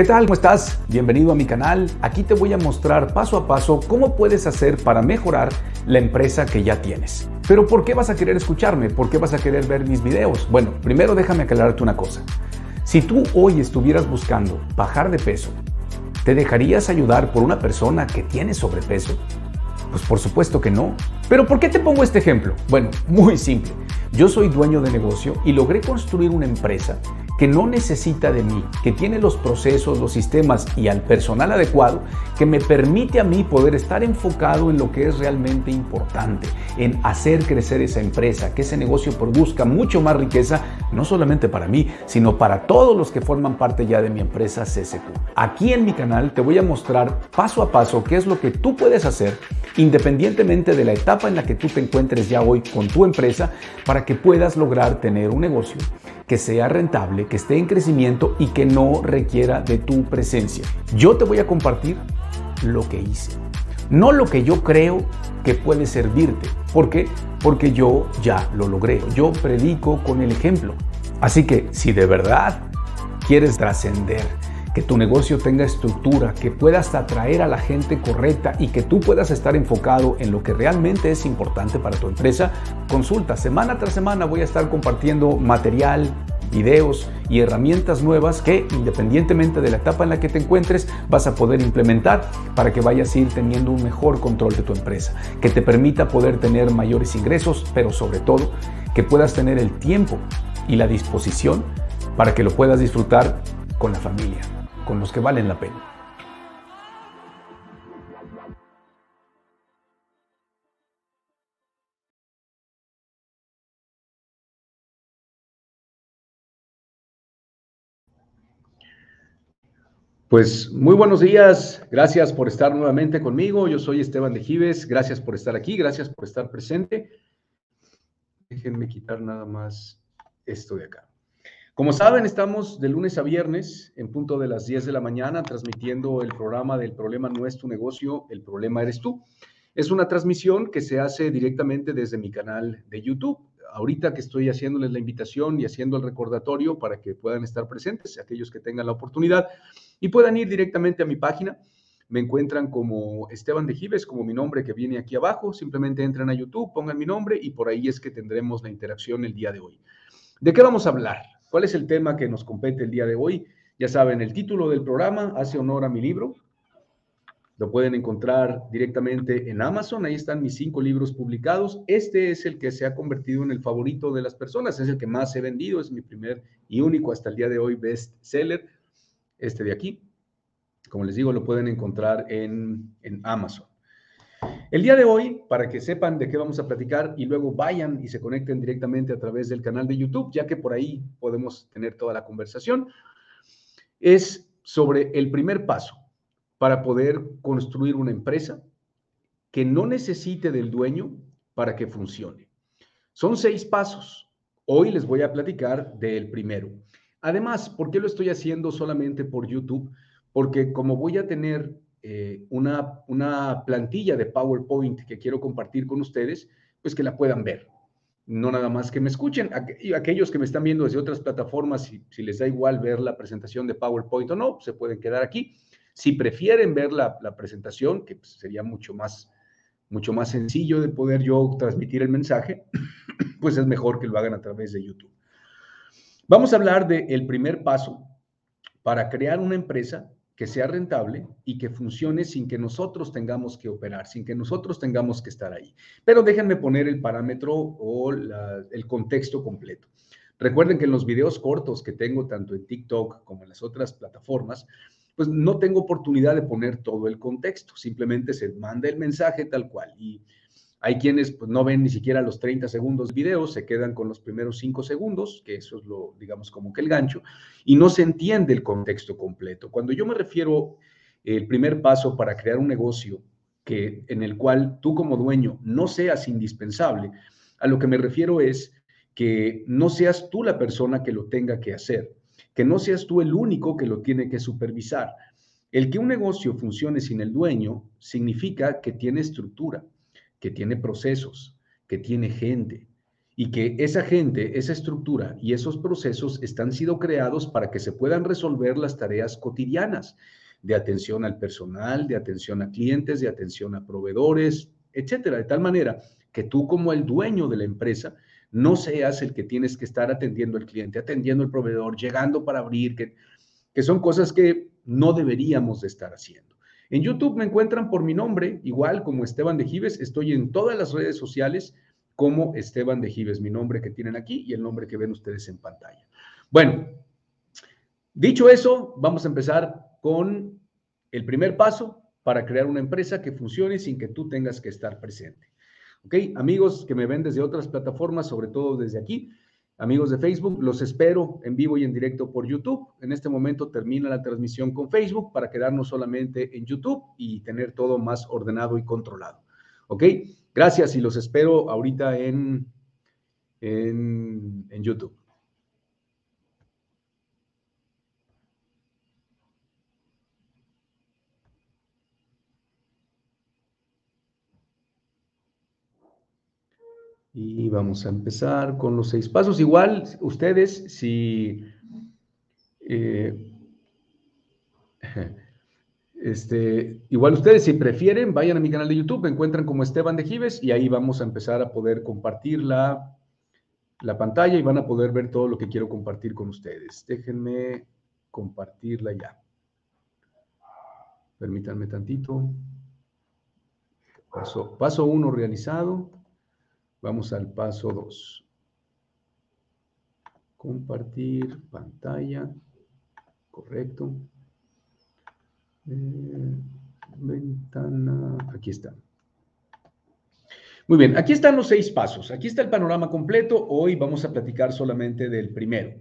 ¿Qué tal? ¿Cómo estás? Bienvenido a mi canal. Aquí te voy a mostrar paso a paso cómo puedes hacer para mejorar la empresa que ya tienes. Pero ¿por qué vas a querer escucharme? ¿Por qué vas a querer ver mis videos? Bueno, primero déjame aclararte una cosa. Si tú hoy estuvieras buscando bajar de peso, ¿te dejarías ayudar por una persona que tiene sobrepeso? Pues por supuesto que no. Pero ¿por qué te pongo este ejemplo? Bueno, muy simple. Yo soy dueño de negocio y logré construir una empresa que no necesita de mí, que tiene los procesos, los sistemas y al personal adecuado, que me permite a mí poder estar enfocado en lo que es realmente importante, en hacer crecer esa empresa, que ese negocio produzca mucho más riqueza, no solamente para mí, sino para todos los que forman parte ya de mi empresa CSQ. Aquí en mi canal te voy a mostrar paso a paso qué es lo que tú puedes hacer independientemente de la etapa en la que tú te encuentres ya hoy con tu empresa, para que puedas lograr tener un negocio que sea rentable, que esté en crecimiento y que no requiera de tu presencia. Yo te voy a compartir lo que hice, no lo que yo creo que puede servirte. ¿Por qué? Porque yo ya lo logré. Yo predico con el ejemplo. Así que si de verdad quieres trascender, que tu negocio tenga estructura, que puedas atraer a la gente correcta y que tú puedas estar enfocado en lo que realmente es importante para tu empresa, consulta. Semana tras semana voy a estar compartiendo material, videos y herramientas nuevas que independientemente de la etapa en la que te encuentres vas a poder implementar para que vayas a ir teniendo un mejor control de tu empresa, que te permita poder tener mayores ingresos, pero sobre todo que puedas tener el tiempo y la disposición para que lo puedas disfrutar con la familia con los que valen la pena. Pues muy buenos días, gracias por estar nuevamente conmigo. Yo soy Esteban de Gives, gracias por estar aquí, gracias por estar presente. Déjenme quitar nada más esto de acá. Como saben, estamos de lunes a viernes en punto de las 10 de la mañana transmitiendo el programa del problema no es tu negocio, el problema eres tú. Es una transmisión que se hace directamente desde mi canal de YouTube. Ahorita que estoy haciéndoles la invitación y haciendo el recordatorio para que puedan estar presentes, aquellos que tengan la oportunidad, y puedan ir directamente a mi página. Me encuentran como Esteban de Gives, como mi nombre que viene aquí abajo. Simplemente entren a YouTube, pongan mi nombre y por ahí es que tendremos la interacción el día de hoy. ¿De qué vamos a hablar? ¿Cuál es el tema que nos compete el día de hoy? Ya saben, el título del programa hace honor a mi libro. Lo pueden encontrar directamente en Amazon. Ahí están mis cinco libros publicados. Este es el que se ha convertido en el favorito de las personas. Es el que más he vendido. Es mi primer y único hasta el día de hoy best seller. Este de aquí. Como les digo, lo pueden encontrar en, en Amazon. El día de hoy, para que sepan de qué vamos a platicar y luego vayan y se conecten directamente a través del canal de YouTube, ya que por ahí podemos tener toda la conversación, es sobre el primer paso para poder construir una empresa que no necesite del dueño para que funcione. Son seis pasos. Hoy les voy a platicar del primero. Además, ¿por qué lo estoy haciendo solamente por YouTube? Porque como voy a tener eh, una, una plantilla de PowerPoint que quiero compartir con ustedes, pues que la puedan ver. No nada más que me escuchen. Aquellos que me están viendo desde otras plataformas, si, les da igual ver la presentación de PowerPoint o no, se pueden quedar aquí. Si prefieren ver la, la presentación, que pues, sería mucho más, mucho más sencillo de poder yo transmitir el mensaje, pues es mejor que lo hagan a través de YouTube. Vamos a hablar del primer paso para crear una empresa que sea rentable y que funcione sin que nosotros tengamos que operar, sin que nosotros tengamos que estar ahí. Pero déjenme poner el parámetro o el contexto completo. Recuerden que en los videos cortos que tengo tanto en TikTok como en las otras plataformas, pues no tengo oportunidad de poner todo el contexto, simplemente se manda el mensaje tal cual. Y hay quienes pues, no ven ni siquiera los 30 segundos videos, se quedan con los primeros 5 segundos, que eso es lo, digamos, como que el gancho, y no se entiende el contexto completo. Cuando yo me refiero el primer paso para crear un negocio que, en el cual tú como dueño no seas indispensable, a lo que me refiero es que no seas tú la persona que lo tenga que hacer, que no seas tú el único que lo tiene que supervisar. El que un negocio funcione sin el dueño significa que tiene estructura que tiene procesos, que tiene gente. y que esa gente, esa estructura y esos procesos están siendo creados para que se puedan resolver las tareas cotidianas de atención al personal, de atención a clientes, de atención a proveedores, etcétera, de tal manera que tú como el dueño de la empresa no seas el que tienes que estar atendiendo al cliente, atendiendo al proveedor, llegando para abrir, que, que son cosas que no deberíamos de estar haciendo. En YouTube me encuentran por mi nombre, igual como Esteban de Gives, estoy en todas las redes sociales como Esteban de Gives, mi nombre que tienen aquí y el nombre que ven ustedes en pantalla. Bueno, dicho eso, vamos a empezar con el primer paso para crear una empresa que funcione sin que tú tengas que estar presente. ¿Ok? Amigos que me ven desde otras plataformas, sobre todo desde aquí, amigos de Facebook, los espero en vivo y en directo por YouTube. En este momento termina la transmisión con Facebook para quedarnos solamente en YouTube y tener todo más ordenado y controlado. ¿Ok? Gracias y los espero ahorita en, en, en YouTube. Y vamos a empezar con los seis pasos. Igual, ustedes, si... Eh, este, igual ustedes, si prefieren, vayan a mi canal de YouTube, encuentran como Esteban de Gives y ahí vamos a empezar a poder compartir la, la pantalla y van a poder ver todo lo que quiero compartir con ustedes. Déjenme compartirla ya. Permítanme tantito. Paso, paso uno realizado. Vamos al paso 2. Compartir pantalla. Correcto. Eh, ventana. Aquí está. Muy bien, aquí están los seis pasos. Aquí está el panorama completo. Hoy vamos a platicar solamente del primero.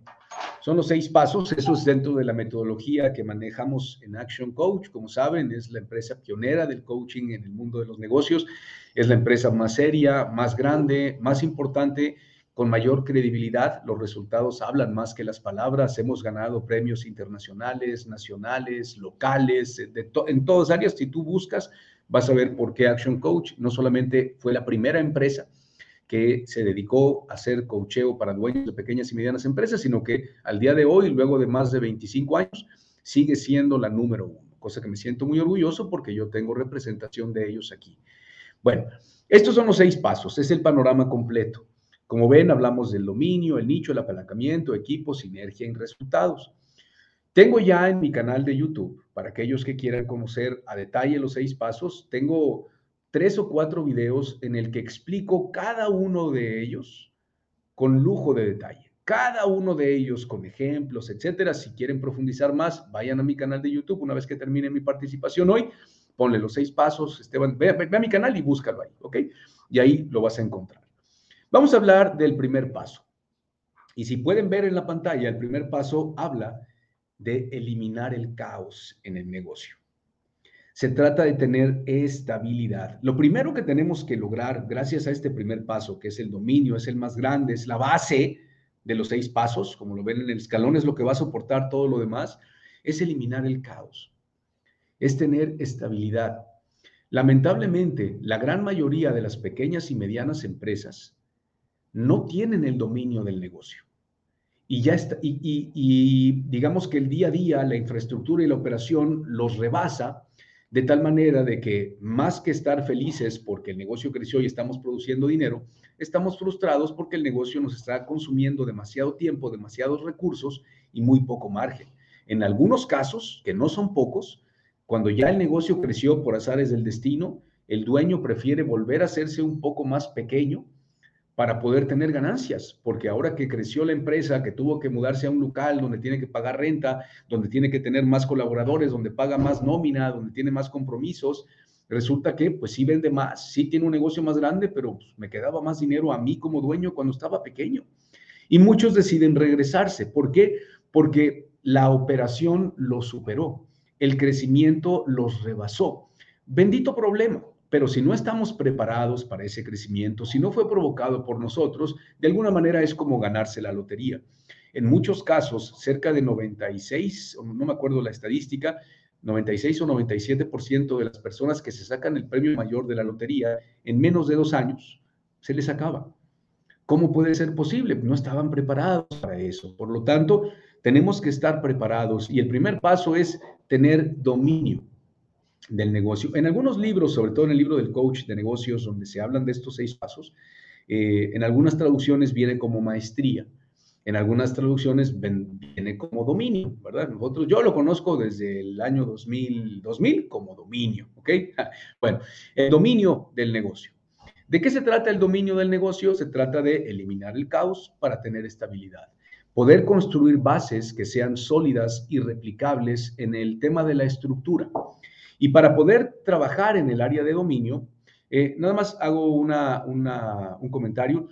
Son los seis pasos, eso es dentro de la metodología que manejamos en Action Coach. Como saben, es la empresa pionera del coaching en el mundo de los negocios. Es la empresa más seria, más grande, más importante, con mayor credibilidad. Los resultados hablan más que las palabras. Hemos ganado premios internacionales, nacionales, locales, en todas áreas. Si tú buscas, vas a ver por qué Action Coach no solamente fue la primera empresa, que se dedicó a hacer coacheo para dueños de pequeñas y medianas empresas, sino que al día de hoy, luego de más de 25 años, sigue siendo la número uno, cosa que me siento muy orgulloso porque yo tengo representación de ellos aquí. Bueno, estos son los seis pasos, es el panorama completo. Como ven, hablamos del dominio, el nicho, el apalancamiento, equipo, sinergia y resultados. Tengo ya en mi canal de YouTube, para aquellos que quieran conocer a detalle los seis pasos, tengo tres o cuatro videos en el que explico cada uno de ellos con lujo de detalle. Cada uno de ellos con ejemplos, etcétera. Si quieren profundizar más, vayan a mi canal de YouTube. Una vez que termine mi participación hoy, ponle los seis pasos, Esteban, ve, ve, a mi canal y búscalo ahí, ¿ok? Y ahí lo vas a encontrar. Vamos a hablar del primer paso. Y si pueden ver en la pantalla, el primer paso habla de eliminar el caos en el negocio. Se trata de tener estabilidad. Lo primero que tenemos que lograr, gracias a este primer paso, que es el dominio, es el más grande, es la base de los seis pasos, como lo ven en el escalón, es lo que va a soportar todo lo demás, es eliminar el caos, es tener estabilidad. Lamentablemente, la gran mayoría de las pequeñas y medianas empresas no tienen el dominio del negocio. Y ya está, y, y digamos que el día a día, la infraestructura y la operación los rebasa de tal manera de que más que estar felices porque el negocio creció y estamos produciendo dinero, estamos frustrados porque el negocio nos está consumiendo demasiado tiempo, demasiados recursos y muy poco margen. En algunos casos, que no son pocos, cuando ya el negocio creció por azares del destino, el dueño prefiere volver a hacerse un poco más pequeño para poder tener ganancias, porque ahora que creció la empresa, que tuvo que mudarse a un local donde tiene que pagar renta, donde tiene que tener más colaboradores, donde paga más nómina, donde tiene más compromisos, resulta que pues sí vende más, sí tiene un negocio más grande, pero pues, me quedaba más dinero a mí como dueño cuando estaba pequeño. Y muchos deciden regresarse. ¿Por qué? Porque la operación los superó, el crecimiento los rebasó. Bendito problema, pero si no estamos preparados para ese crecimiento, si no fue provocado por nosotros, de alguna manera es como ganarse la lotería. En muchos casos, cerca de 96, no me acuerdo la estadística, 96 o 97% de las personas que se sacan el premio mayor de la lotería en menos de dos años, se les acaba. ¿Cómo puede ser posible? No estaban preparados para eso. Por lo tanto, tenemos que estar preparados y el primer paso es tener dominio del negocio. En algunos libros, sobre todo en el libro del coach de negocios, donde se hablan de estos seis pasos, eh, en algunas traducciones viene como maestría, en algunas traducciones viene como dominio, ¿verdad? Nosotros, yo lo conozco desde el año 2000, 2000 como dominio, ¿ok? Bueno, el dominio del negocio. ¿De qué se trata el dominio del negocio? Se trata de eliminar el caos para tener estabilidad. Poder construir bases que sean sólidas y replicables en el tema de la estructura. Y para poder trabajar en el área de dominio, eh, nada más hago una, un comentario.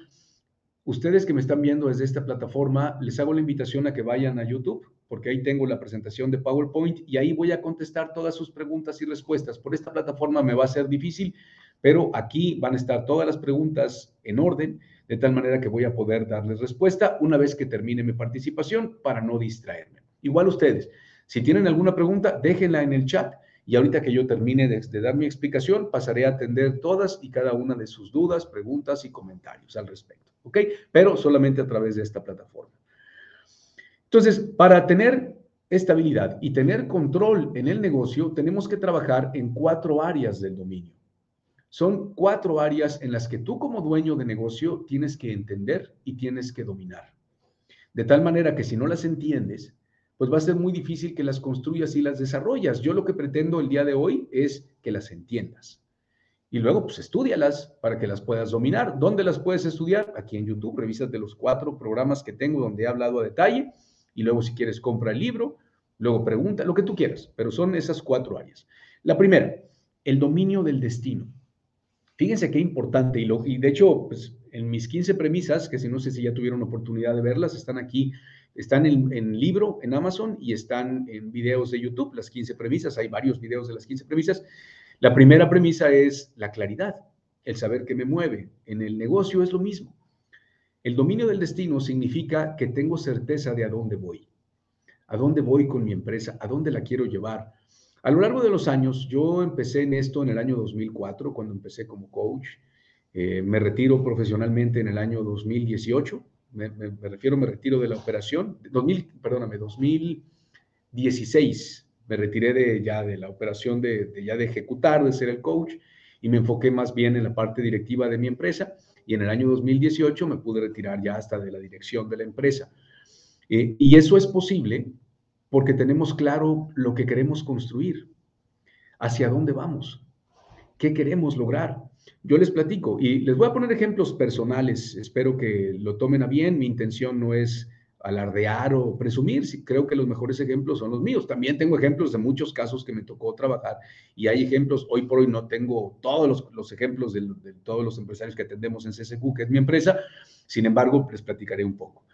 Ustedes que me están viendo desde esta plataforma, les hago la invitación a que vayan a YouTube, porque ahí tengo la presentación de PowerPoint y ahí voy a contestar todas sus preguntas y respuestas. Por esta plataforma me va a ser difícil, pero aquí van a estar todas las preguntas en orden, de tal manera que voy a poder darles respuesta una vez que termine mi participación para no distraerme. Igual ustedes, si tienen alguna pregunta, déjenla en el chat y ahorita que yo termine de, dar mi explicación, pasaré a atender todas y cada una de sus dudas, preguntas y comentarios al respecto. ¿Ok? Pero solamente a través de esta plataforma. Entonces, para tener estabilidad y tener control en el negocio, tenemos que trabajar en cuatro áreas del dominio. Son cuatro áreas en las que tú como dueño de negocio tienes que entender y tienes que dominar. De tal manera que si no las entiendes, pues va a ser muy difícil que las construyas y las desarrollas. Yo lo que pretendo el día de hoy es que las entiendas. Y luego, pues estudialas para que las puedas dominar. ¿Dónde las puedes estudiar? Aquí en YouTube, de los cuatro programas que tengo donde he hablado a detalle. Y luego, si quieres, compra el libro. Luego, pregunta, lo que tú quieras. Pero son esas cuatro áreas. La primera, el dominio del destino. Fíjense qué importante. Y, lo, y de hecho, pues, en mis 15 premisas, que si no sé si ya tuvieron oportunidad de verlas, están aquí están en, libro en Amazon y están en videos de YouTube, las 15 premisas. Hay varios videos de las 15 premisas. La primera premisa es la claridad, el saber qué me mueve. En el negocio es lo mismo. El dominio del destino significa que tengo certeza de a dónde voy, a dónde voy con mi empresa, a dónde la quiero llevar. A lo largo de los años, yo empecé en esto en el año 2004, cuando empecé como coach. Eh, me retiro profesionalmente en el año 2018 me, refiero, me retiro de la operación, 2000, perdóname, 2016 me retiré de ya de la operación de, ya de ejecutar, de ser el coach y me enfoqué más bien en la parte directiva de mi empresa y en el año 2018 me pude retirar ya hasta de la dirección de la empresa. Eh, y eso es posible porque tenemos claro lo que queremos construir, hacia dónde vamos, qué queremos lograr. Yo les platico y les voy a poner ejemplos personales. Espero que lo tomen a bien. Mi intención no es alardear o presumir. Creo que los mejores ejemplos son los míos. También tengo ejemplos de muchos casos que me tocó trabajar y hay ejemplos. Hoy por hoy no tengo todos los, ejemplos de, todos los empresarios que atendemos en CSQ, que es mi empresa. Sin embargo, les platicaré un poco.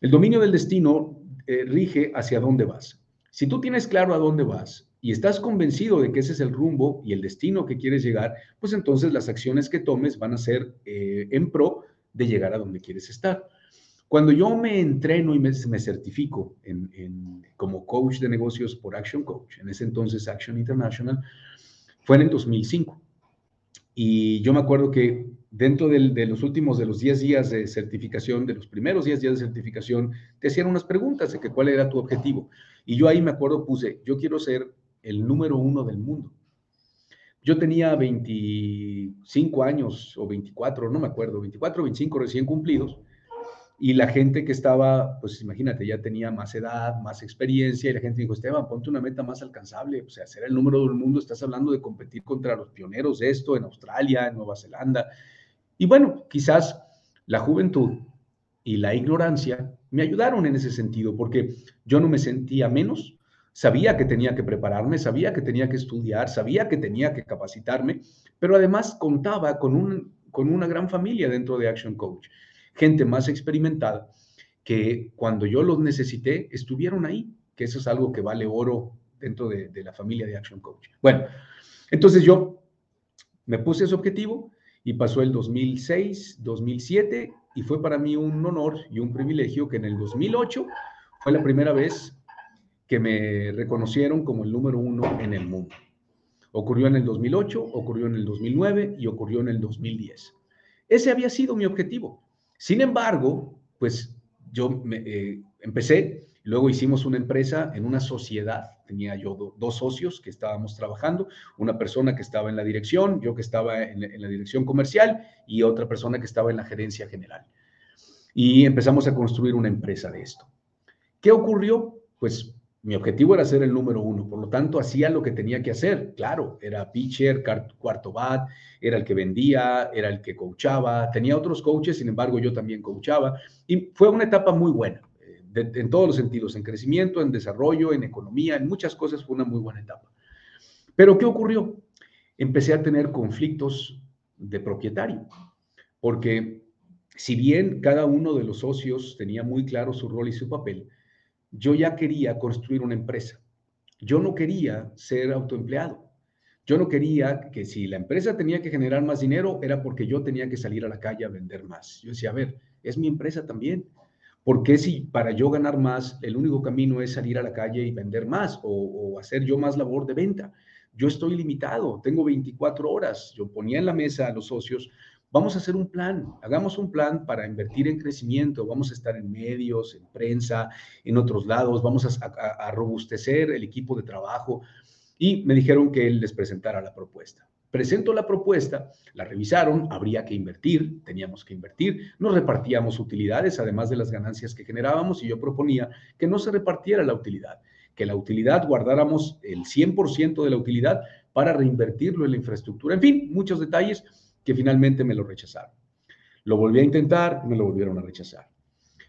El dominio del destino eh, rige hacia dónde vas. Si tú tienes claro a dónde vas y estás convencido de que ese es el rumbo y el destino que quieres llegar, pues entonces las acciones que tomes van a ser eh, en pro de llegar a donde quieres estar. Cuando yo me entreno y me, certifico como coach de negocios por Action Coach, en ese entonces Action International, fue en el 2005. Y yo me acuerdo que dentro de los últimos, de los 10 días de certificación, de los primeros 10 días de certificación, te hacían unas preguntas de que cuál era tu objetivo. Y yo ahí me acuerdo, puse, yo quiero ser el número uno del mundo. Yo tenía 25 años o 24, no me acuerdo, 24 o 25 recién cumplidos, y la gente que estaba, pues imagínate, ya tenía más edad, más experiencia, y la gente dijo, Esteban, ponte una meta más alcanzable, o sea, ser el número del mundo, estás hablando de competir contra los pioneros de esto en Australia, en Nueva Zelanda. Y bueno, quizás la juventud y la ignorancia me ayudaron en ese sentido, porque yo no me sentía menos, Sabía que tenía que prepararme, sabía que tenía que estudiar, sabía que tenía que capacitarme, pero además contaba con, un, con una gran familia dentro de Action Coach, gente más experimentada que cuando yo los necesité estuvieron ahí, que eso es algo que vale oro dentro de, de la familia de Action Coach. Bueno, entonces yo me puse ese objetivo y pasó el 2006, 2007 y fue para mí un honor y un privilegio que en el 2008 fue la primera vez que me reconocieron como el número uno en el mundo. Ocurrió en el 2008, ocurrió en el 2009 y ocurrió en el 2010. Ese había sido mi objetivo. Sin embargo, pues yo me, eh, empecé, luego hicimos una empresa en una sociedad, tenía yo dos socios que estábamos trabajando, una persona que estaba en la dirección, yo que estaba en, en la dirección comercial y otra persona que estaba en la gerencia general. Y empezamos a construir una empresa de esto. ¿Qué ocurrió? Pues mi objetivo era ser el número uno, por lo tanto hacía lo que tenía que hacer. Claro, era pitcher, cuarto bat, era el que vendía, era el que coachaba. Tenía otros coaches, sin embargo yo también coachaba. Y fue una etapa muy buena, eh, en todos los sentidos, en crecimiento, en desarrollo, en economía, en muchas cosas fue una muy buena etapa. Pero ¿qué ocurrió? Empecé a tener conflictos de propietario, porque si bien cada uno de los socios tenía muy claro su rol y su papel, yo ya quería construir una empresa. Yo no quería ser autoempleado. Yo no quería que si la empresa tenía que generar más dinero era porque yo tenía que salir a la calle a vender más. Yo decía, a ver, es mi empresa también. ¿Por qué si para yo ganar más el único camino es salir a la calle y vender más o, o hacer yo más labor de venta? Yo estoy limitado, tengo 24 horas. Yo ponía en la mesa a los socios Vamos a hacer un plan, hagamos un plan para invertir en crecimiento, vamos a estar en medios, en prensa, en otros lados, vamos a, robustecer el equipo de trabajo. Y me dijeron que él les presentara la propuesta. Presento la propuesta, la revisaron, habría que invertir, teníamos que invertir, nos repartíamos utilidades, además de las ganancias que generábamos, y yo proponía que no se repartiera la utilidad, que la utilidad guardáramos el 100% de la utilidad para reinvertirlo en la infraestructura. En fin, muchos detalles que finalmente me lo rechazaron. Lo volví a intentar, me lo volvieron a rechazar.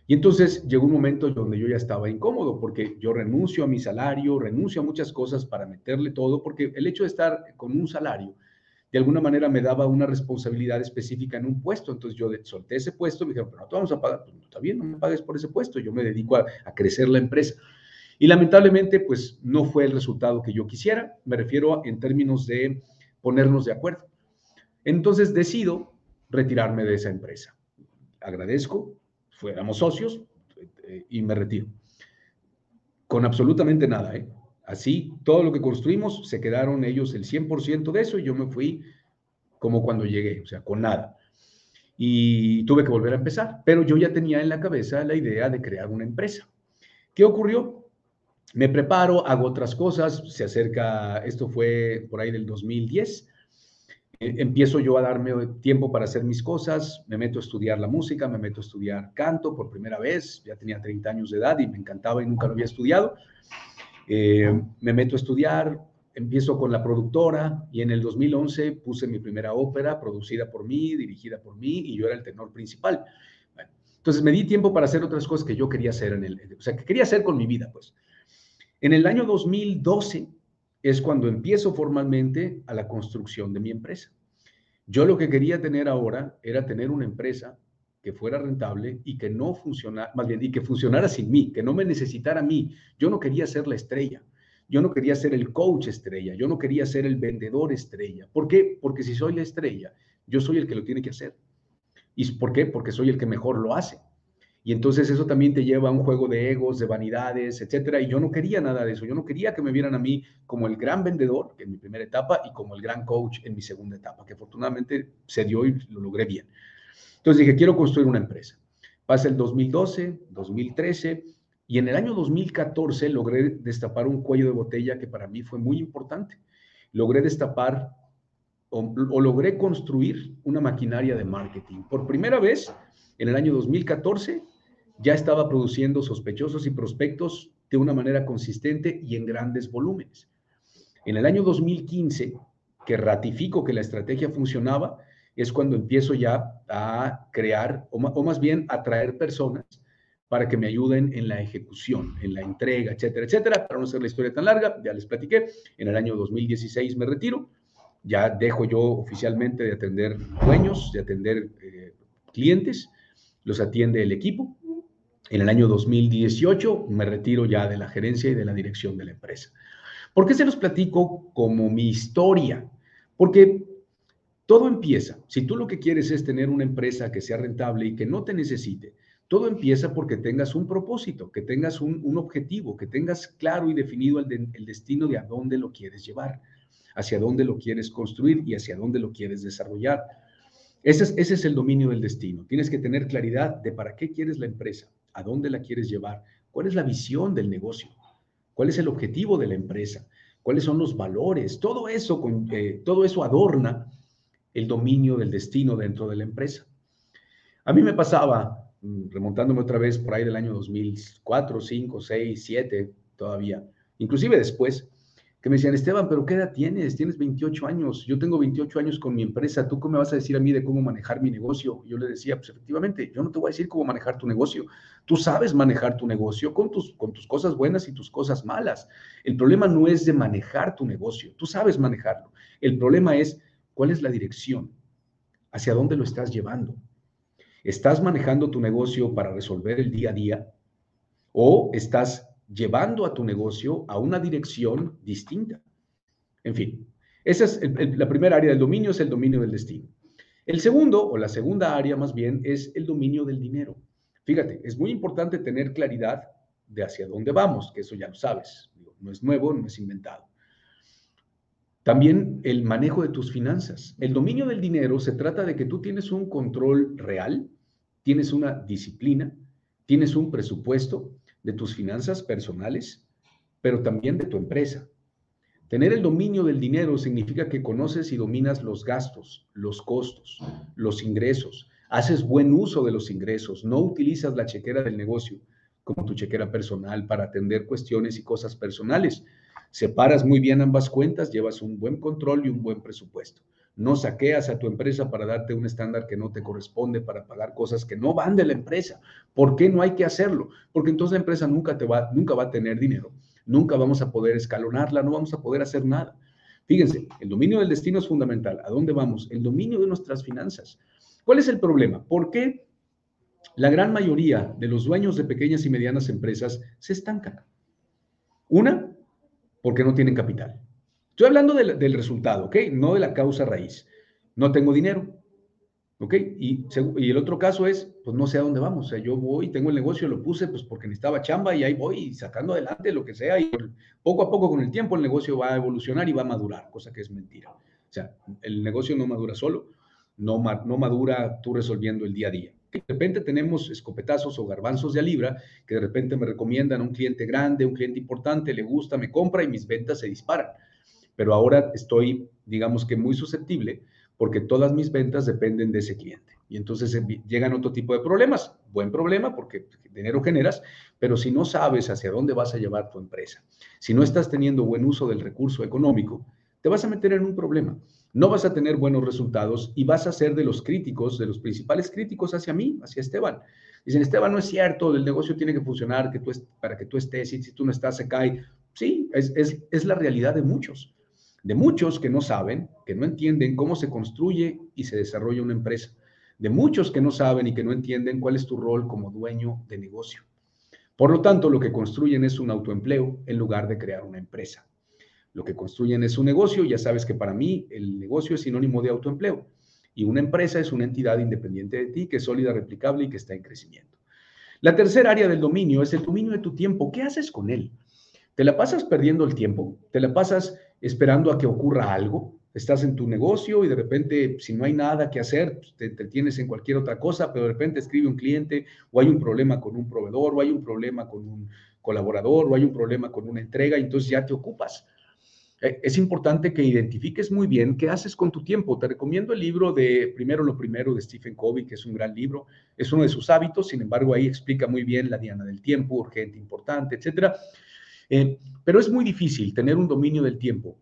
Y entonces llegó un momento donde yo ya estaba incómodo porque yo renuncio a mi salario, renuncio a muchas cosas para meterle todo, porque el hecho de estar con un salario de alguna manera me daba una responsabilidad específica en un puesto. Entonces yo solté ese puesto, me dijeron, pero no te vamos a pagar. Pues, está bien, no me pagues por ese puesto, yo me dedico a, a crecer la empresa. Y lamentablemente, pues no fue el resultado que yo quisiera, me refiero en términos de ponernos de acuerdo. Entonces decido retirarme de esa empresa. Agradezco, fuéramos socios eh, y me retiro. Con absolutamente nada, ¿eh? Así, todo lo que construimos, se quedaron ellos el 100% de eso y yo me fui como cuando llegué, o sea, con nada. Y tuve que volver a empezar, pero yo ya tenía en la cabeza la idea de crear una empresa. ¿Qué ocurrió? Me preparo, hago otras cosas, se acerca, esto fue por ahí del 2010, eh, empiezo yo a darme tiempo para hacer mis cosas, me meto a estudiar la música, me meto a estudiar canto por primera vez, ya tenía 30 años de edad y me encantaba y nunca lo había estudiado. Eh, me meto a estudiar, empiezo con la productora y en el 2011 puse mi primera ópera producida por mí, dirigida por mí y yo era el tenor principal. entonces me di tiempo para hacer otras cosas que yo quería hacer en el, o sea, que quería hacer con mi vida, pues. En el año 2012 es cuando empiezo formalmente a la construcción de mi empresa. Yo lo que quería tener ahora era tener una empresa que fuera rentable y que no funcionara, más bien, y que funcionara sin mí, que no me necesitara a mí. Yo no quería ser la estrella. Yo no quería ser el coach estrella. Yo no quería ser el vendedor estrella. ¿Por qué? Porque si soy la estrella, yo soy el que lo tiene que hacer. ¿Y por qué? Porque soy el que mejor lo hace. Y entonces eso también te lleva a un juego de egos, de vanidades, etcétera. Y yo no quería nada de eso. Yo no quería que me vieran a mí como el gran vendedor en mi primera etapa y como el gran coach en mi segunda etapa, que afortunadamente se dio y lo logré bien. Entonces dije, quiero construir una empresa. Pasa el 2012, 2013 y en el año 2014 logré destapar un cuello de botella que para mí fue muy importante. Logré destapar o, o logré construir una maquinaria de marketing. Por primera vez, en el año 2014, ya estaba produciendo sospechosos y prospectos de una manera consistente y en grandes volúmenes. En el año 2015, que ratifico que la estrategia funcionaba, es cuando empiezo ya a crear, o más bien a traer personas para que me ayuden en la ejecución, en la entrega, etcétera, etcétera. Para no hacer la historia tan larga, ya les platiqué, en el año 2016 me retiro, ya dejo yo oficialmente de atender dueños, de atender eh, clientes, los atiende el equipo en el año 2018 me retiro ya de la gerencia y de la dirección de la empresa. ¿Por qué se los platico como mi historia? Porque todo empieza, si tú lo que quieres es tener una empresa que sea rentable y que no te necesite, todo empieza porque tengas un propósito, que tengas un, objetivo, que tengas claro y definido el, destino de a dónde lo quieres llevar, hacia dónde lo quieres construir y hacia dónde lo quieres desarrollar. Ese es, ese es el dominio del destino. Tienes que tener claridad de para qué quieres la empresa, a dónde la quieres llevar, cuál es la visión del negocio, cuál es el objetivo de la empresa, cuáles son los valores. Todo eso, eh, todo eso adorna el dominio del destino dentro de la empresa. A mí me pasaba, mm, remontándome otra vez por ahí del año 2004, 5, 6, 7 todavía, inclusive después, que me decían, Esteban, pero ¿qué edad tienes? Tienes 28 años, yo tengo 28 años con mi empresa, ¿tú cómo me vas a decir a mí de cómo manejar mi negocio? Yo le decía, pues efectivamente, yo no te voy a decir cómo manejar tu negocio, tú sabes manejar tu negocio con tus, con tus cosas buenas y tus cosas malas. El problema no es de manejar tu negocio, tú sabes manejarlo. El problema es cuál es la dirección, hacia dónde lo estás llevando. ¿Estás manejando tu negocio para resolver el día a día? ¿O estás llevando a tu negocio a una dirección distinta. En fin, esa es la primera área del dominio, es el dominio del destino. El segundo, o la segunda área más bien, es el dominio del dinero. Fíjate, es muy importante tener claridad de hacia dónde vamos, que eso ya lo sabes. No es nuevo, no es inventado. También el manejo de tus finanzas. El dominio del dinero se trata de que tú tienes un control real, tienes una disciplina, tienes un presupuesto, de tus finanzas personales, pero también de tu empresa. Tener el dominio del dinero significa que conoces y dominas los gastos, los costos, los ingresos, haces buen uso de los ingresos, no utilizas la chequera del negocio como tu chequera personal para atender cuestiones y cosas personales. Separas muy bien ambas cuentas, llevas un buen control y un buen presupuesto no saqueas a tu empresa para darte un estándar que no te corresponde, para pagar cosas que no van de la empresa. ¿Por qué no hay que hacerlo? Porque entonces la empresa nunca, te va, nunca va a tener dinero, nunca vamos a poder escalonarla, no vamos a poder hacer nada. Fíjense, el dominio del destino es fundamental. ¿A dónde vamos? El dominio de nuestras finanzas. ¿Cuál es el problema? ¿Por qué la gran mayoría de los dueños de pequeñas y medianas empresas se estancan? Una, porque no tienen capital. Estoy hablando del, resultado, ¿ok? No de la causa raíz. No tengo dinero, ¿ok? Y, y, el otro caso es, pues no sé a dónde vamos. O sea, yo voy, tengo el negocio, lo puse pues porque necesitaba chamba y ahí voy sacando adelante lo que sea y poco a poco con el tiempo el negocio va a evolucionar y va a madurar, cosa que es mentira. O sea, el negocio no madura solo, no, no madura tú resolviendo el día a día. De repente tenemos escopetazos o garbanzos de a libra que de repente me recomiendan a un cliente grande, un cliente importante, le gusta, me compra y mis ventas se disparan pero ahora estoy, digamos que muy susceptible porque todas mis ventas dependen de ese cliente. Y entonces llegan otro tipo de problemas. Buen problema porque dinero generas, pero si no sabes hacia dónde vas a llevar tu empresa, si no estás teniendo buen uso del recurso económico, te vas a meter en un problema. No vas a tener buenos resultados y vas a ser de los críticos, de los principales críticos hacia mí, hacia Esteban. Dicen, Esteban, no es cierto, el negocio tiene que funcionar que tú para que tú estés y si tú no estás se cae. Sí, es, es la realidad de muchos de muchos que no saben, que no entienden cómo se construye y se desarrolla una empresa, de muchos que no saben y que no entienden cuál es tu rol como dueño de negocio. Por lo tanto, lo que construyen es un autoempleo en lugar de crear una empresa. Lo que construyen es un negocio, ya sabes que para mí el negocio es sinónimo de autoempleo y una empresa es una entidad independiente de ti que es sólida, replicable y que está en crecimiento. La tercera área del dominio es el dominio de tu tiempo. ¿Qué haces con él? ¿Te la pasas perdiendo el tiempo? ¿Te la pasas esperando a que ocurra algo. Estás en tu negocio y de repente, si no hay nada que hacer, pues, te, te tienes en cualquier otra cosa, pero de repente escribe un cliente o hay un problema con un proveedor o hay un problema con un colaborador o hay un problema con una entrega y entonces ya te ocupas. Eh, es importante que identifiques muy bien qué haces con tu tiempo. Te recomiendo el libro de Primero lo Primero de Stephen Covey, que es un gran libro. Es uno de sus hábitos, sin embargo, ahí explica muy bien la diana del tiempo, urgente, importante, etcétera. Eh, pero es muy difícil tener un dominio del tiempo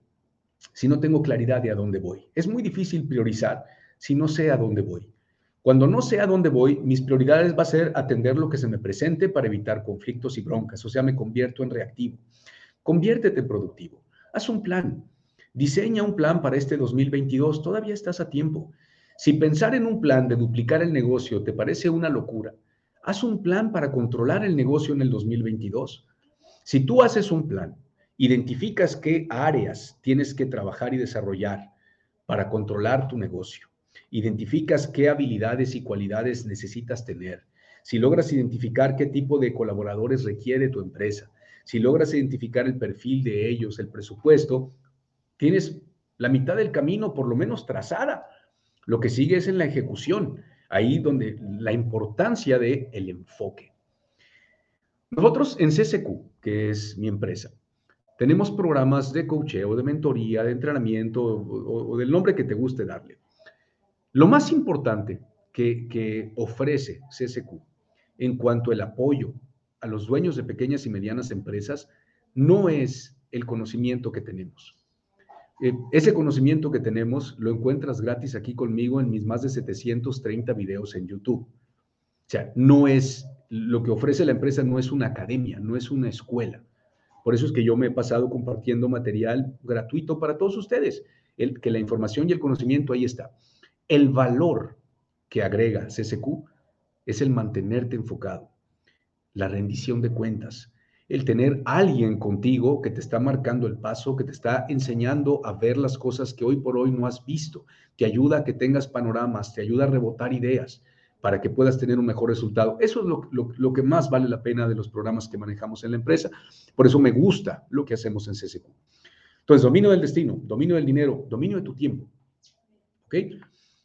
si no tengo claridad de a dónde voy. Es muy difícil priorizar si no sé a dónde voy. Cuando no sé a dónde voy, mis prioridades va a ser atender lo que se me presente para evitar conflictos y broncas, o sea, me convierto en reactivo. Conviértete en productivo. Haz un plan. Diseña un plan para este 2022. Todavía estás a tiempo. Si pensar en un plan de duplicar el negocio te parece una locura, haz un plan para controlar el negocio en el 2022. Si tú haces un plan, identificas qué áreas tienes que trabajar y desarrollar para controlar tu negocio, identificas qué habilidades y cualidades necesitas tener, si logras identificar qué tipo de colaboradores requiere tu empresa, si logras identificar el perfil de ellos, el presupuesto, tienes la mitad del camino por lo menos trazada. Lo que sigue es en la ejecución, ahí donde la importancia del el enfoque. Nosotros en CCQ, que es mi empresa, tenemos programas de coacheo, de mentoría, de entrenamiento o, del nombre que te guste darle. Lo más importante que, que ofrece CCQ en cuanto al apoyo a los dueños de pequeñas y medianas empresas no es el conocimiento que tenemos. Eh, ese conocimiento que tenemos lo encuentras gratis aquí conmigo en mis más de 730 videos en YouTube. O sea, no es lo que ofrece la empresa, no es una academia, no es una escuela. Por eso es que yo me he pasado compartiendo material gratuito para todos ustedes, el, que la información y el conocimiento ahí está. El valor que agrega CCQ es el mantenerte enfocado, la rendición de cuentas, el tener alguien contigo que te está marcando el paso, que te está enseñando a ver las cosas que hoy por hoy no has visto, te ayuda a que tengas panoramas, te ayuda a rebotar ideas para que puedas tener un mejor resultado. Eso es lo, que más vale la pena de los programas que manejamos en la empresa. Por eso me gusta lo que hacemos en CSQ. Entonces, dominio del destino, dominio del dinero, dominio de tu tiempo. ¿Ok?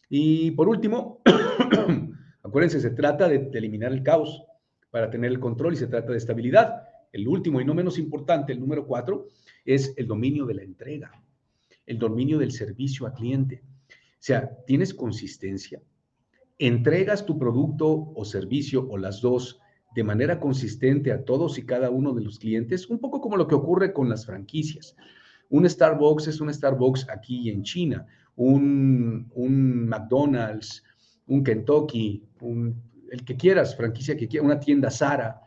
Y por último, acuérdense, se trata de eliminar el caos para tener el control y se trata de estabilidad el último y no menos importante, el número cuatro, es el dominio de la entrega, el dominio del servicio al cliente. O sea, tienes consistencia, entregas tu producto o servicio o las dos de manera consistente a todos y cada uno de los clientes, un poco como lo que ocurre con las franquicias. Un Starbucks es un Starbucks aquí en China, un, un McDonald's, un Kentucky, el que quieras, franquicia que quieras, una tienda Sara,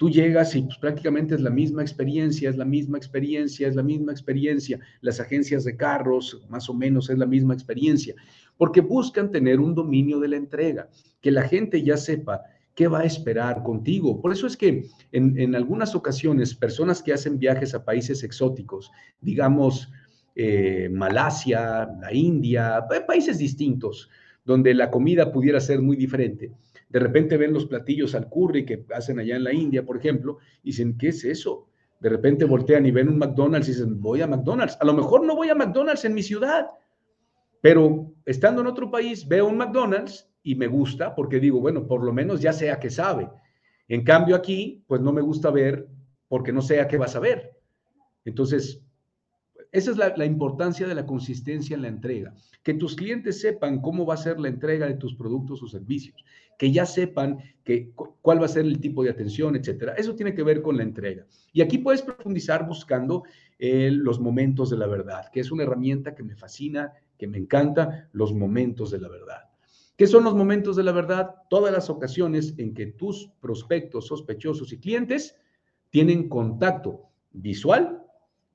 Tú llegas y pues, prácticamente es la misma experiencia, es la misma experiencia, es la misma experiencia. Las agencias de carros, más o menos, es la misma experiencia, porque buscan tener un dominio de la entrega, que la gente ya sepa qué va a esperar contigo. Por eso es que en, algunas ocasiones, personas que hacen viajes a países exóticos, digamos eh, Malasia, la India, países distintos, donde la comida pudiera ser muy diferente, de repente ven los platillos al curry que hacen allá en la India, por ejemplo, y dicen, ¿qué es eso? De repente voltean y ven un McDonald's y dicen, voy a McDonald's. A lo mejor no voy a McDonald's en mi ciudad, pero estando en otro país veo un McDonald's y me gusta porque digo, bueno, por lo menos ya sea que sabe. En cambio aquí, pues no me gusta ver porque no sé a qué vas a ver. Entonces, esa es la, importancia de la consistencia en la entrega. Que tus clientes sepan cómo va a ser la entrega de tus productos o servicios, que ya sepan que, cuál va a ser el tipo de atención, etcétera. Eso tiene que ver con la entrega. Y aquí puedes profundizar buscando eh, los momentos de la verdad, que es una herramienta que me fascina, que me encanta, los momentos de la verdad. ¿Qué son los momentos de la verdad? Todas las ocasiones en que tus prospectos, sospechosos y clientes tienen contacto visual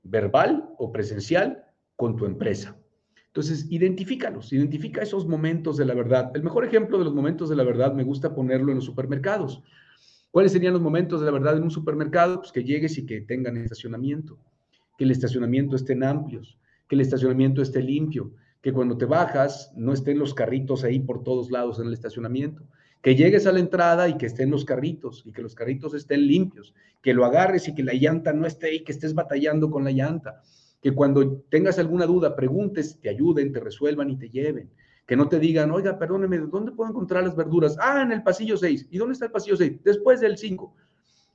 verbal o presencial con tu empresa. Entonces, identifícalos, identifica esos momentos de la verdad. El mejor ejemplo de los momentos de la verdad me gusta ponerlo en los supermercados. ¿Cuáles serían los momentos de la verdad en un supermercado? Pues que llegues y que tengan estacionamiento, que el estacionamiento estén amplios, que el estacionamiento esté limpio, que cuando te bajas no estén los carritos ahí por todos lados en el estacionamiento, que llegues a la entrada y que estén los carritos y que los carritos estén limpios, que lo agarres y que la llanta no esté y que estés batallando con la llanta, que cuando tengas alguna duda preguntes, te ayuden, te resuelvan y te lleven, que no te digan, oiga, perdóneme, ¿dónde puedo encontrar las verduras? Ah, en el pasillo 6. ¿Y dónde está el pasillo 6? Después del 5. O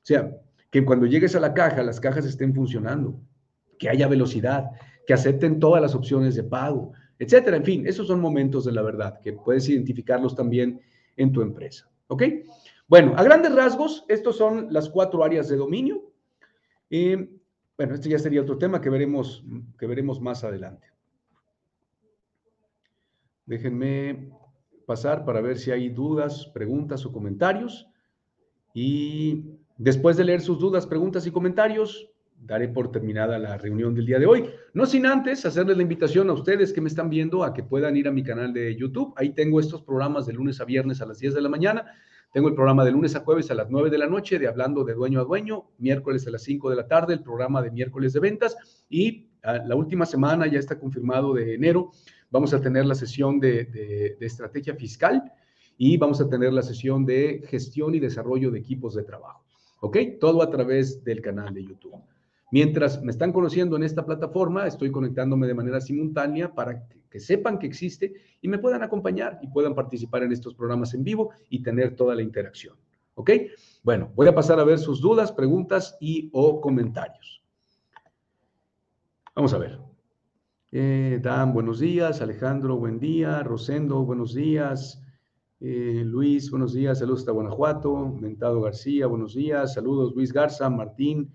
sea, que cuando llegues a la caja, las cajas estén funcionando, que haya velocidad, que acepten todas las opciones de pago, etcétera. En fin, esos son momentos de la verdad que puedes identificarlos también en tu empresa. ¿Ok? Bueno, a grandes rasgos, estos son las cuatro áreas de dominio. Y, bueno, este ya sería otro tema que veremos, que veremos más adelante. Déjenme pasar para ver si hay dudas, preguntas o comentarios. Y después de leer sus dudas, preguntas y comentarios, daré por terminada la reunión del día de hoy. No sin antes hacerles la invitación a ustedes que me están viendo a que puedan ir a mi canal de YouTube. Ahí tengo estos programas de lunes a viernes a las 10 de la mañana. Tengo el programa de lunes a jueves a las 9 de la noche de Hablando de Dueño a Dueño, miércoles a las 5 de la tarde, el programa de miércoles de ventas y ah, la última semana, ya está confirmado de enero, vamos a tener la sesión de, de estrategia fiscal y vamos a tener la sesión de gestión y desarrollo de equipos de trabajo. ¿Ok? Todo a través del canal de YouTube. Mientras me están conociendo en esta plataforma, estoy conectándome de manera simultánea para que sepan que existe y me puedan acompañar y puedan participar en estos programas en vivo y tener toda la interacción. ¿Ok? Bueno, voy a pasar a ver sus dudas, preguntas y o comentarios. Vamos a ver. Eh, Dan, buenos días. Alejandro, buen día. Rosendo, buenos días. Eh, Luis, buenos días. Saludos hasta Guanajuato. Mentado García, buenos días. Saludos, Luis Garza, Martín.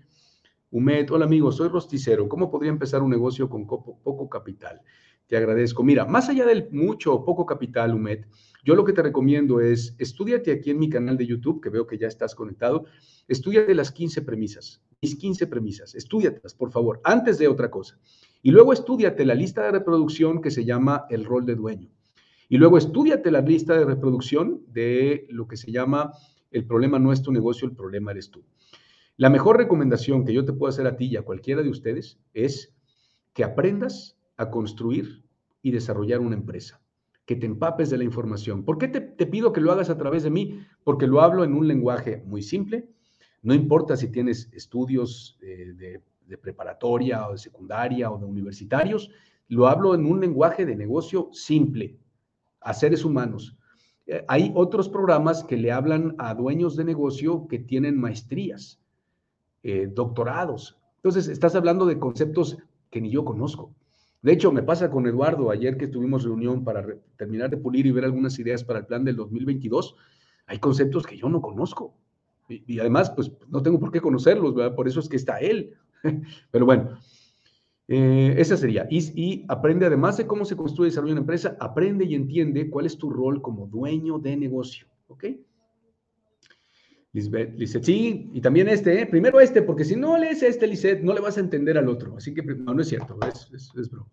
Humet, hola amigos, soy rosticero. ¿Cómo podría empezar un negocio con poco, capital? Te agradezco. Mira, más allá del mucho o poco capital, Humet, yo lo que te recomiendo es, estudiate aquí en mi canal de YouTube, que veo que ya estás conectado, estudiate las 15 premisas, mis 15 premisas, estudiatelas, por favor, antes de otra cosa. Y luego estudiate la lista de reproducción que se llama el rol de dueño. Y luego estudiate la lista de reproducción de lo que se llama el problema no es tu negocio, el problema eres tú. La mejor recomendación que yo te puedo hacer a ti y a cualquiera de ustedes es que aprendas a construir y desarrollar una empresa, que te empapes de la información. ¿Por qué te, pido que lo hagas a través de mí? Porque lo hablo en un lenguaje muy simple. No importa si tienes estudios eh, de, preparatoria o de secundaria o de universitarios, lo hablo en un lenguaje de negocio simple, a seres humanos. Eh, hay otros programas que le hablan a dueños de negocio que tienen maestrías eh, doctorados. Entonces, estás hablando de conceptos que ni yo conozco. De hecho, me pasa con Eduardo, ayer que tuvimos reunión para terminar de pulir y ver algunas ideas para el plan del 2022, hay conceptos que yo no conozco. Y, además, pues no tengo por qué conocerlos, ¿verdad? Por eso es que está él. Pero bueno, eh, esa sería. Y, aprende, además de cómo se construye y desarrolla una empresa, aprende y entiende cuál es tu rol como dueño de negocio. ¿Ok? Lisbeth, sí, y también este, ¿eh? primero este, porque si no lees este, Lisette, no le vas a entender al otro. Así que no, es cierto, es, es, es broma.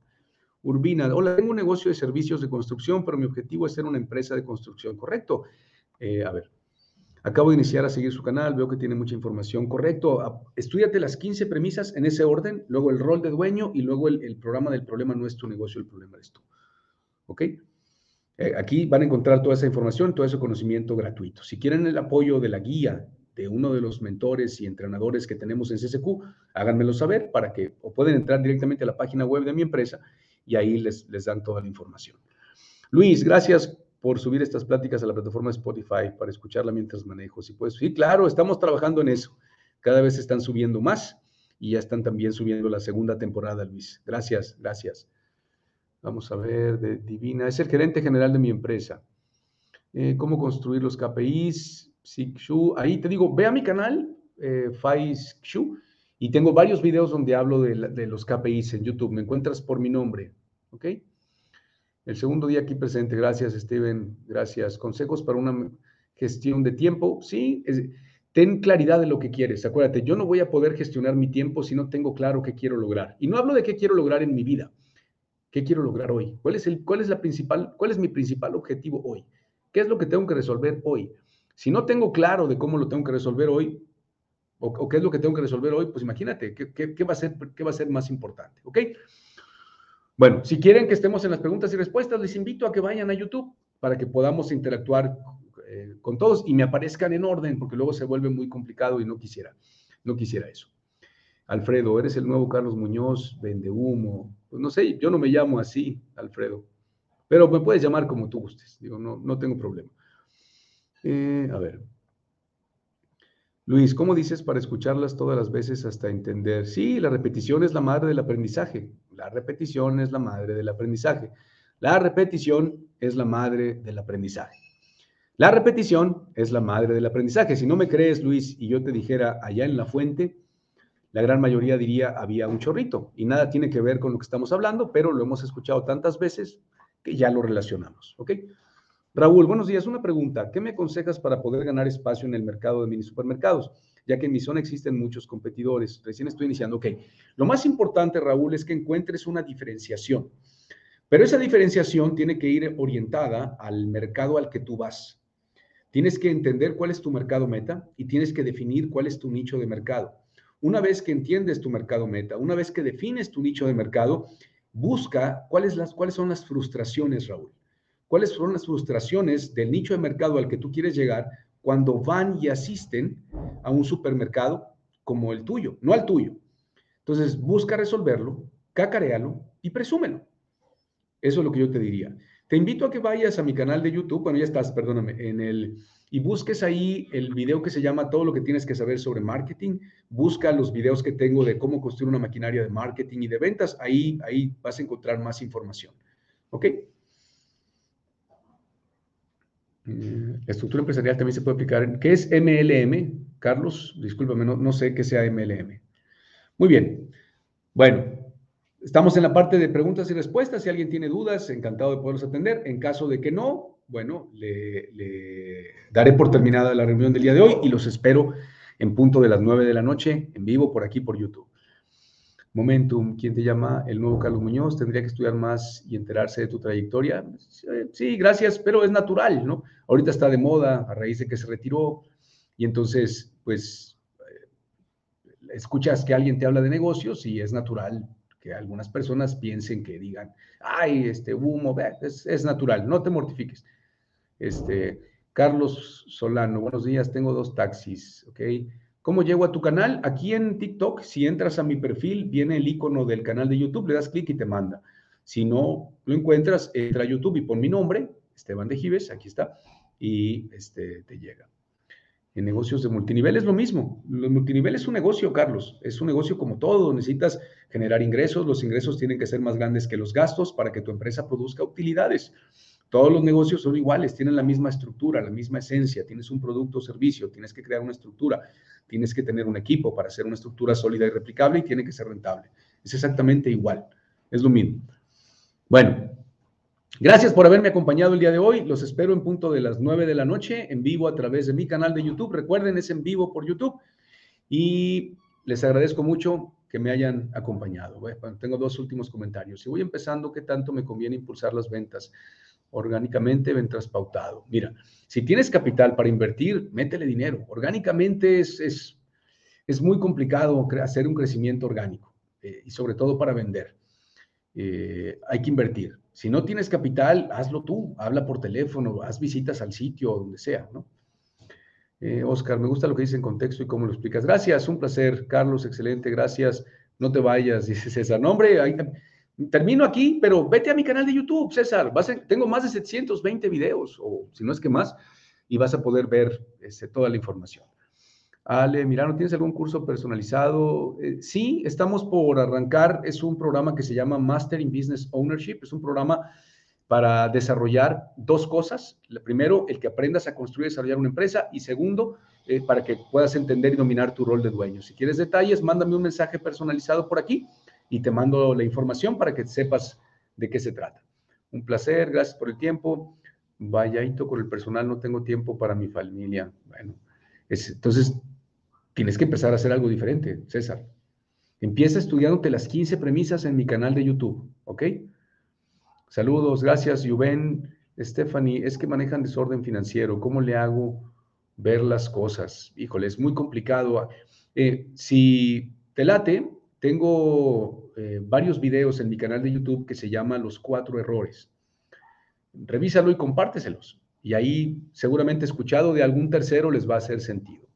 Urbina, hola, tengo un negocio de servicios de construcción, pero mi objetivo es ser una empresa de construcción, ¿correcto? Eh, a ver, acabo de iniciar a seguir su canal, veo que tiene mucha información, correcto. Estudiate las 15 premisas en ese orden, luego el rol de dueño y luego el, el programa del problema no es tu negocio, el problema es tú. ¿Ok? Eh, aquí van a encontrar toda esa información, todo ese conocimiento gratuito. Si quieren el apoyo de la guía de uno de los mentores y entrenadores que tenemos en CSQ, háganmelo saber para que o pueden entrar directamente a la página web de mi empresa y ahí les, les dan toda la información. Luis, gracias por subir estas pláticas a la plataforma Spotify para escucharla mientras manejo. Si puedes, sí, claro, estamos trabajando en eso. Cada vez están subiendo más y ya están también subiendo la segunda temporada, Luis. Gracias, gracias. Vamos a ver, de Divina. Es el gerente general de mi empresa. Eh, ¿Cómo construir los KPIs? Ahí te digo, ve a mi canal, eh, y tengo varios videos donde hablo de, los KPIs en YouTube. Me encuentras por mi nombre. ¿Ok? El segundo día aquí presente. Gracias, Steven. Gracias. Consejos para una gestión de tiempo. Sí, ten claridad de lo que quieres. Acuérdate, yo no voy a poder gestionar mi tiempo si no tengo claro qué quiero lograr. Y no hablo de qué quiero lograr en mi vida ¿Qué quiero lograr hoy? ¿Cuál es, el, cuál es, la principal, cuál es mi principal objetivo hoy? ¿Qué es lo que tengo que resolver hoy? Si no tengo claro de cómo lo tengo que resolver hoy, o, qué es lo que tengo que resolver hoy, pues imagínate, ¿qué, va a ser, ¿qué va a ser más importante? ¿Ok? Bueno, si quieren que estemos en las preguntas y respuestas, les invito a que vayan a YouTube para que podamos interactuar eh, con todos y me aparezcan en orden, porque luego se vuelve muy complicado y no quisiera, no quisiera eso. Alfredo, eres el nuevo Carlos Muñoz, vende humo, pues no sé, yo no me llamo así, Alfredo, pero me puedes llamar como tú gustes, digo, no, no tengo problema. Eh, a ver. Luis, ¿cómo dices para escucharlas todas las veces hasta entender? Sí, la repetición es la madre del aprendizaje. La repetición es la madre del aprendizaje. La repetición es la madre del aprendizaje. La repetición es la madre del aprendizaje. Si no me crees, Luis, y yo te dijera allá en la fuente, la gran mayoría diría había un chorrito y nada tiene que ver con lo que estamos hablando, pero lo hemos escuchado tantas veces que ya lo relacionamos, ¿ok? Raúl, buenos días. Una pregunta. ¿Qué me aconsejas para poder ganar espacio en el mercado de mini supermercados? Ya que en mi zona existen muchos competidores. Recién estoy iniciando. Ok. Lo más importante, Raúl, es que encuentres una diferenciación. Pero esa diferenciación tiene que ir orientada al mercado al que tú vas. Tienes que entender cuál es tu mercado meta y tienes que definir cuál es tu nicho de mercado. Una vez que entiendes tu mercado meta, una vez que defines tu nicho de mercado, busca cuáles, las, cuáles son las frustraciones, Raúl. ¿Cuáles son las frustraciones del nicho de mercado al que tú quieres llegar cuando van y asisten a un supermercado como el tuyo, no al tuyo? Entonces, busca resolverlo, cacarealo y presúmelo. Eso es lo que yo te diría. Te invito a que vayas a mi canal de YouTube, bueno, ya estás, perdóname, en el, y busques ahí el video que se llama Todo lo que tienes que saber sobre marketing. Busca los videos que tengo de cómo construir una maquinaria de marketing y de ventas. Ahí, ahí vas a encontrar más información. ¿Ok? La estructura empresarial también se puede aplicar. ¿Qué es MLM? Carlos, discúlpame, no, no sé qué sea MLM. Muy bien. Bueno, estamos en la parte de preguntas y respuestas. Si alguien tiene dudas, encantado de poderlos atender. En caso de que no, bueno, le, daré por terminada la reunión del día de hoy y los espero en punto de las 9 de la noche en vivo por aquí por YouTube. Momentum, ¿quién te llama? El nuevo Carlos Muñoz, tendría que estudiar más y enterarse de tu trayectoria. Sí, gracias, pero es natural, ¿no? Ahorita está de moda a raíz de que se retiró y entonces, pues, eh, escuchas que alguien te habla de negocios y es natural que algunas personas piensen que digan, ay, este humo, es natural, no te mortifiques. Este, Carlos Solano, buenos días, tengo dos taxis, ¿ok? ¿Cómo llego a tu canal? Aquí en TikTok, si entras a mi perfil, viene el icono del canal de YouTube, le das clic y te manda. Si no lo encuentras, entra a YouTube y pon mi nombre, Esteban de Gives, aquí está, y este, te llega. En negocios de multinivel es lo mismo. Los multinivel es un negocio, Carlos. Es un negocio como todo. Necesitas generar ingresos. Los ingresos tienen que ser más grandes que los gastos para que tu empresa produzca utilidades. Todos los negocios son iguales, tienen la misma estructura, la misma esencia. Tienes un producto o servicio, tienes que crear una estructura tienes que tener un equipo para hacer una estructura sólida y replicable y tiene que ser rentable. Es exactamente igual, es lo mismo. Bueno, gracias por haberme acompañado el día de hoy. Los espero en punto de las 9 de la noche en vivo a través de mi canal de YouTube. Recuerden, es en vivo por YouTube. Y les agradezco mucho que me hayan acompañado. Tengo dos últimos comentarios. Si voy empezando, ¿qué tanto me conviene impulsar las ventas? Orgánicamente ventas pautado. Mira, si tienes capital para invertir, métele dinero. Orgánicamente es, es, es muy complicado hacer un crecimiento orgánico eh, y sobre todo para vender. Eh, hay que invertir. Si no tienes capital, hazlo tú, habla por teléfono, haz visitas al sitio, donde sea, ¿no? Eh, Oscar, me gusta lo que dice en contexto y cómo lo explicas. Gracias, un placer. Carlos, excelente, gracias. No te vayas, dice César. No, hombre, hay, Termino aquí, pero vete a mi canal de YouTube, César. Vas tengo más de 720 videos, o si no es que más, y vas a poder ver este, toda la información. Ale, mira, ¿no tienes algún curso personalizado? Eh, sí, estamos por arrancar. Es un programa que se llama Master in Business Ownership. Es un programa para desarrollar dos cosas. Primero, el que aprendas a construir y desarrollar una empresa. Y segundo, eh, para que puedas entender y dominar tu rol de dueño. Si quieres detalles, mándame un mensaje personalizado por aquí y te mando la información para que sepas de qué se trata. Un placer, gracias por el tiempo. Vayadito con el personal, no tengo tiempo para mi familia. Bueno, entonces tienes que empezar a hacer algo diferente, César. Empieza estudiándote las 15 premisas en mi canal de YouTube, ¿ok? Saludos, gracias, Juven. Stephanie, es que manejan desorden financiero. ¿Cómo le hago ver las cosas? Híjole, es muy complicado. Eh, si te late, tengo eh, varios videos en mi canal de YouTube que se llama Los Cuatro Errores. Revísalo y compárteselos. Y ahí seguramente escuchado de algún tercero les va a hacer sentido.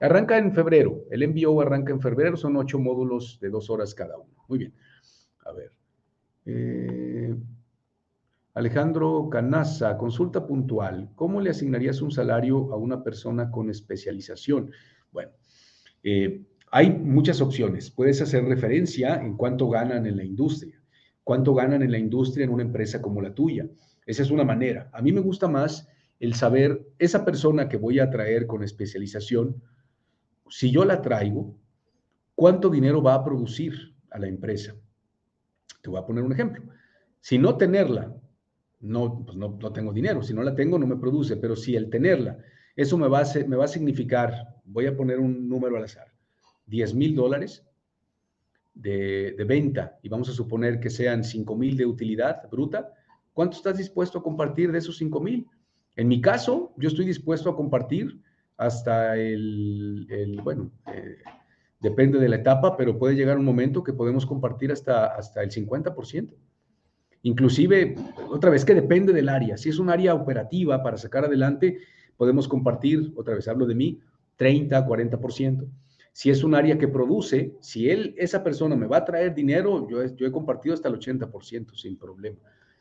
Arranca en febrero. El envío arranca en febrero. Son ocho módulos de dos horas cada uno. Muy bien. A ver. Eh, Alejandro Canaza, consulta puntual. ¿Cómo le asignarías un salario a una persona con especialización? Bueno, eh, hay muchas opciones. Puedes hacer referencia en cuánto ganan en la industria, cuánto ganan en la industria en una empresa como la tuya. Esa es una manera. A mí me gusta más el saber esa persona que voy a traer con especialización, si yo la traigo, cuánto dinero va a producir a la empresa. Te voy a poner un ejemplo. Si no tenerla, no, pues no, no tengo dinero. Si no la tengo, no me produce. Pero si el tenerla, eso me va, a, me va a significar, voy a poner un número al azar, 10 mil dólares de, venta y vamos a suponer que sean 5 mil de utilidad bruta, ¿cuánto estás dispuesto a compartir de esos 5 mil? En mi caso, yo estoy dispuesto a compartir hasta el, bueno, eh, depende de la etapa, pero puede llegar un momento que podemos compartir hasta, hasta el 50%. Inclusive, otra vez, que depende del área. Si es un área operativa para sacar adelante, podemos compartir, otra vez hablo de mí, 30, 40%. Si es un área que produce, si él, esa persona me va a traer dinero, yo, yo he compartido hasta el 80% sin problema.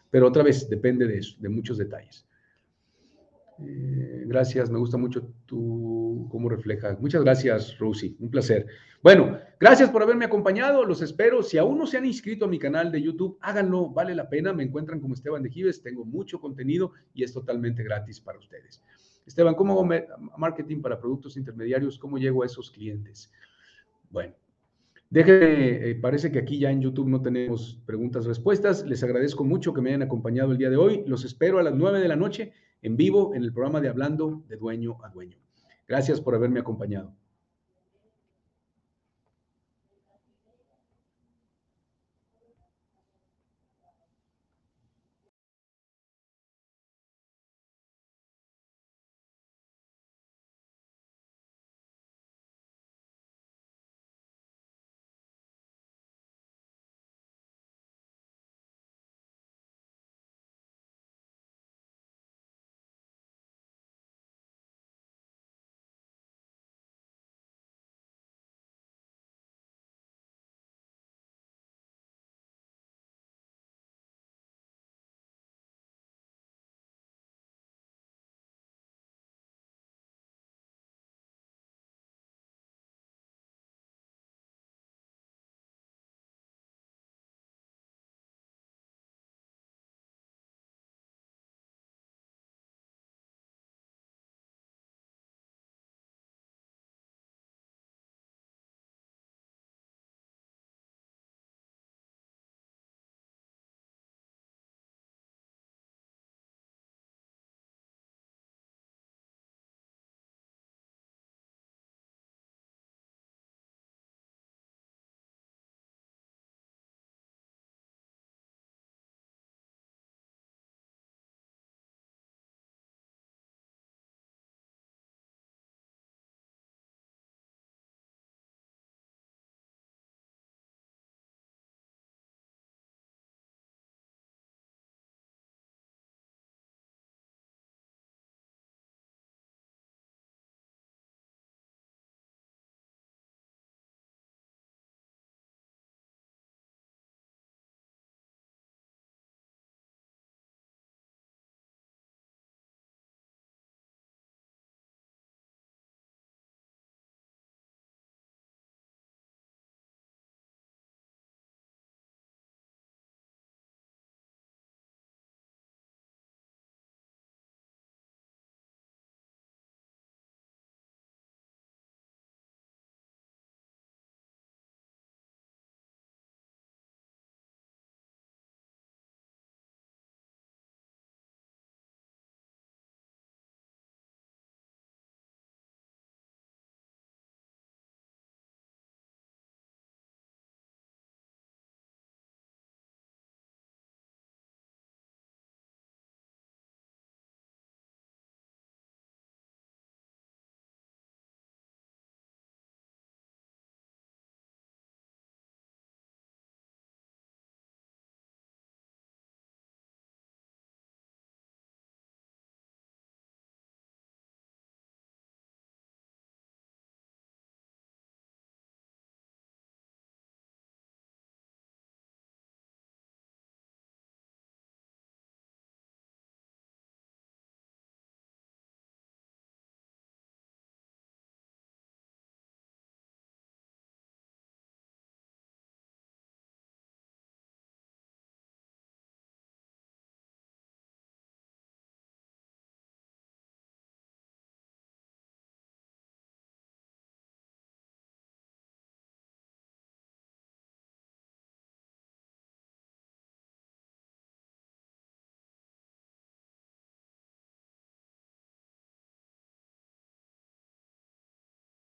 Pero otra vez, depende de eso, de muchos detalles. Eh, gracias, me gusta mucho tu cómo refleja. Muchas gracias, Rosy, un placer. Bueno, gracias por haberme acompañado, los espero. Si aún no se han inscrito a mi canal de YouTube, háganlo, vale la pena. Me encuentran como Esteban de Gives, tengo mucho contenido y es totalmente gratis para ustedes. Esteban, ¿cómo hago marketing para productos intermediarios? ¿Cómo llego a esos clientes? Bueno, Déjenme, eh, parece que aquí ya en YouTube no tenemos preguntas, respuestas. Les agradezco mucho que me hayan acompañado el día de hoy. Los espero a las 9 de la noche en vivo en el programa de Hablando de Dueño a Dueño. Gracias por haberme acompañado.